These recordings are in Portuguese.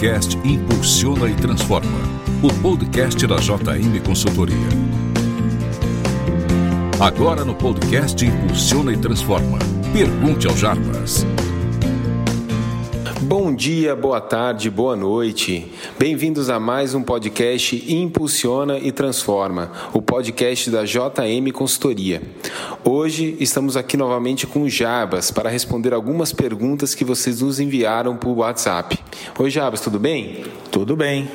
podcast Impulsiona e Transforma, o podcast da JM Consultoria. Agora no podcast Impulsiona e Transforma. Pergunte ao Jarbas. Bom dia, boa tarde, boa noite. Bem-vindos a mais um podcast Impulsiona e Transforma, o podcast da JM Consultoria. Hoje estamos aqui novamente com o Jabas para responder algumas perguntas que vocês nos enviaram por WhatsApp. Oi, Jabas, tudo bem? Tudo bem.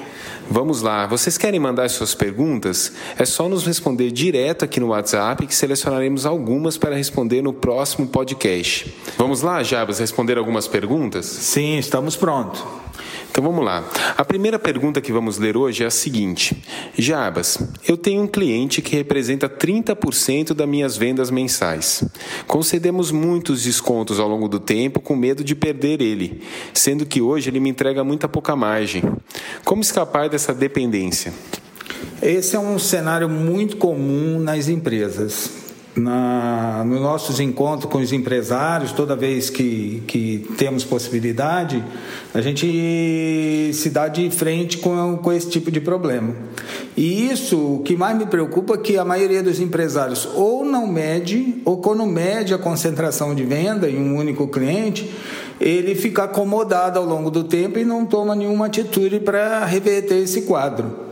Vamos lá, vocês querem mandar suas perguntas? É só nos responder direto aqui no WhatsApp que selecionaremos algumas para responder no próximo podcast. Vamos lá, Jabas, responder algumas perguntas? Sim, estamos prontos. Então vamos lá. A primeira pergunta que vamos ler hoje é a seguinte: Jabas, eu tenho um cliente que representa 30% das minhas vendas mensais. Concedemos muitos descontos ao longo do tempo com medo de perder ele, sendo que hoje ele me entrega muita pouca margem. Como escapar dessa dependência? Esse é um cenário muito comum nas empresas na, nos nossos encontros com os empresários, toda vez que, que temos possibilidade, a gente se dá de frente com, com esse tipo de problema. E isso, o que mais me preocupa é que a maioria dos empresários ou não mede, ou quando mede a concentração de venda em um único cliente, ele fica acomodado ao longo do tempo e não toma nenhuma atitude para reverter esse quadro.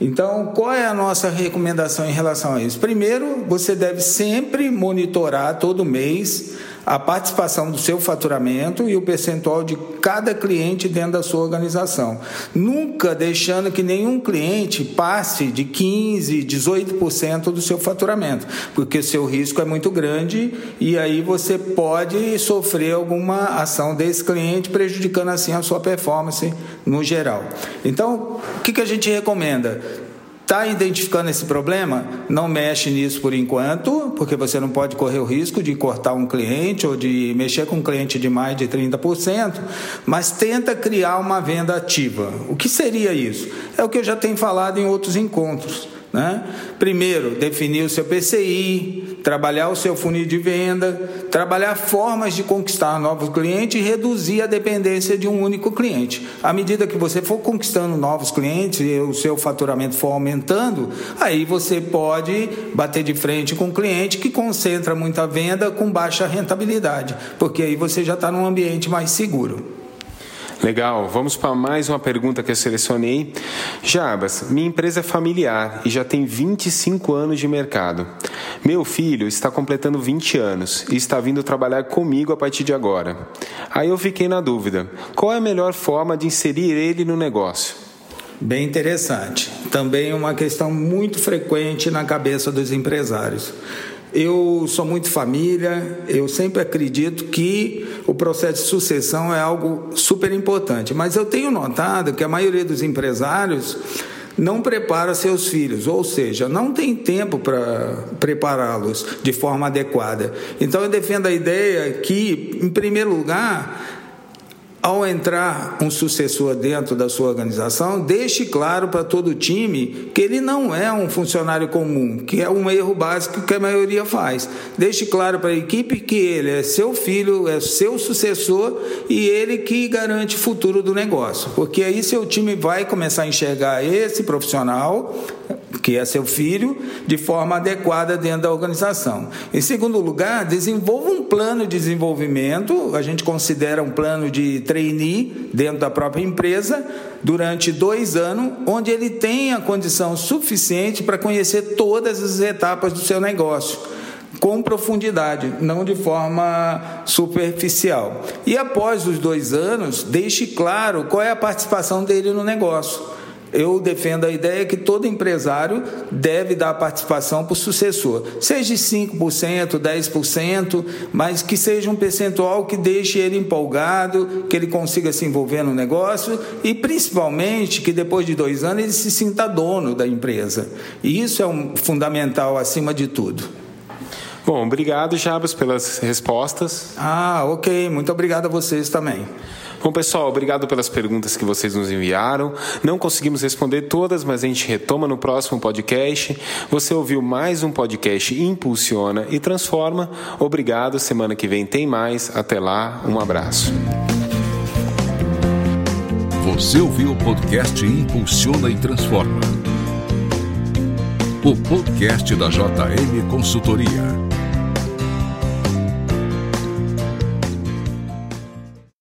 Então, qual é a nossa recomendação em relação a isso? Primeiro, você deve sempre monitorar todo mês a participação do seu faturamento e o percentual de cada cliente dentro da sua organização. Nunca deixando que nenhum cliente passe de 15%, 18% do seu faturamento, porque o seu risco é muito grande e aí você pode sofrer alguma ação desse cliente, prejudicando assim a sua performance no geral. Então, o que, que a gente recomenda? Está identificando esse problema? Não mexe nisso por enquanto, porque você não pode correr o risco de cortar um cliente ou de mexer com um cliente de mais de 30%, mas tenta criar uma venda ativa. O que seria isso? É o que eu já tenho falado em outros encontros né? Primeiro, definir o seu PCI, trabalhar o seu funil de venda, trabalhar formas de conquistar novos clientes e reduzir a dependência de um único cliente. À medida que você for conquistando novos clientes e o seu faturamento for aumentando, aí você pode bater de frente com um cliente que concentra muita venda com baixa rentabilidade, porque aí você já está num ambiente mais seguro. Legal, vamos para mais uma pergunta que eu selecionei. Jabas, minha empresa é familiar e já tem 25 anos de mercado. Meu filho está completando 20 anos e está vindo trabalhar comigo a partir de agora. Aí eu fiquei na dúvida: qual é a melhor forma de inserir ele no negócio? Bem interessante. Também uma questão muito frequente na cabeça dos empresários. Eu sou muito família, eu sempre acredito que o processo de sucessão é algo super importante, mas eu tenho notado que a maioria dos empresários não prepara seus filhos, ou seja, não tem tempo para prepará-los de forma adequada. Então eu defendo a ideia que, em primeiro lugar, ao entrar um sucessor dentro da sua organização, deixe claro para todo o time que ele não é um funcionário comum, que é um erro básico que a maioria faz. Deixe claro para a equipe que ele é seu filho, é seu sucessor e ele que garante o futuro do negócio. Porque aí seu time vai começar a enxergar esse profissional que é seu filho, de forma adequada dentro da organização. Em segundo lugar, desenvolva um plano de desenvolvimento, a gente considera um plano de trainee dentro da própria empresa, durante dois anos, onde ele tenha condição suficiente para conhecer todas as etapas do seu negócio com profundidade, não de forma superficial. E após os dois anos, deixe claro qual é a participação dele no negócio. Eu defendo a ideia que todo empresário deve dar participação para o sucessor, seja 5%, 10%, mas que seja um percentual que deixe ele empolgado, que ele consiga se envolver no negócio e, principalmente, que depois de dois anos ele se sinta dono da empresa. E isso é um fundamental acima de tudo. Bom, obrigado, Jabas, pelas respostas. Ah, ok. Muito obrigado a vocês também. Bom, pessoal, obrigado pelas perguntas que vocês nos enviaram. Não conseguimos responder todas, mas a gente retoma no próximo podcast. Você ouviu mais um podcast Impulsiona e Transforma. Obrigado. Semana que vem tem mais. Até lá. Um abraço. Você ouviu o podcast Impulsiona e Transforma. O podcast da JM Consultoria.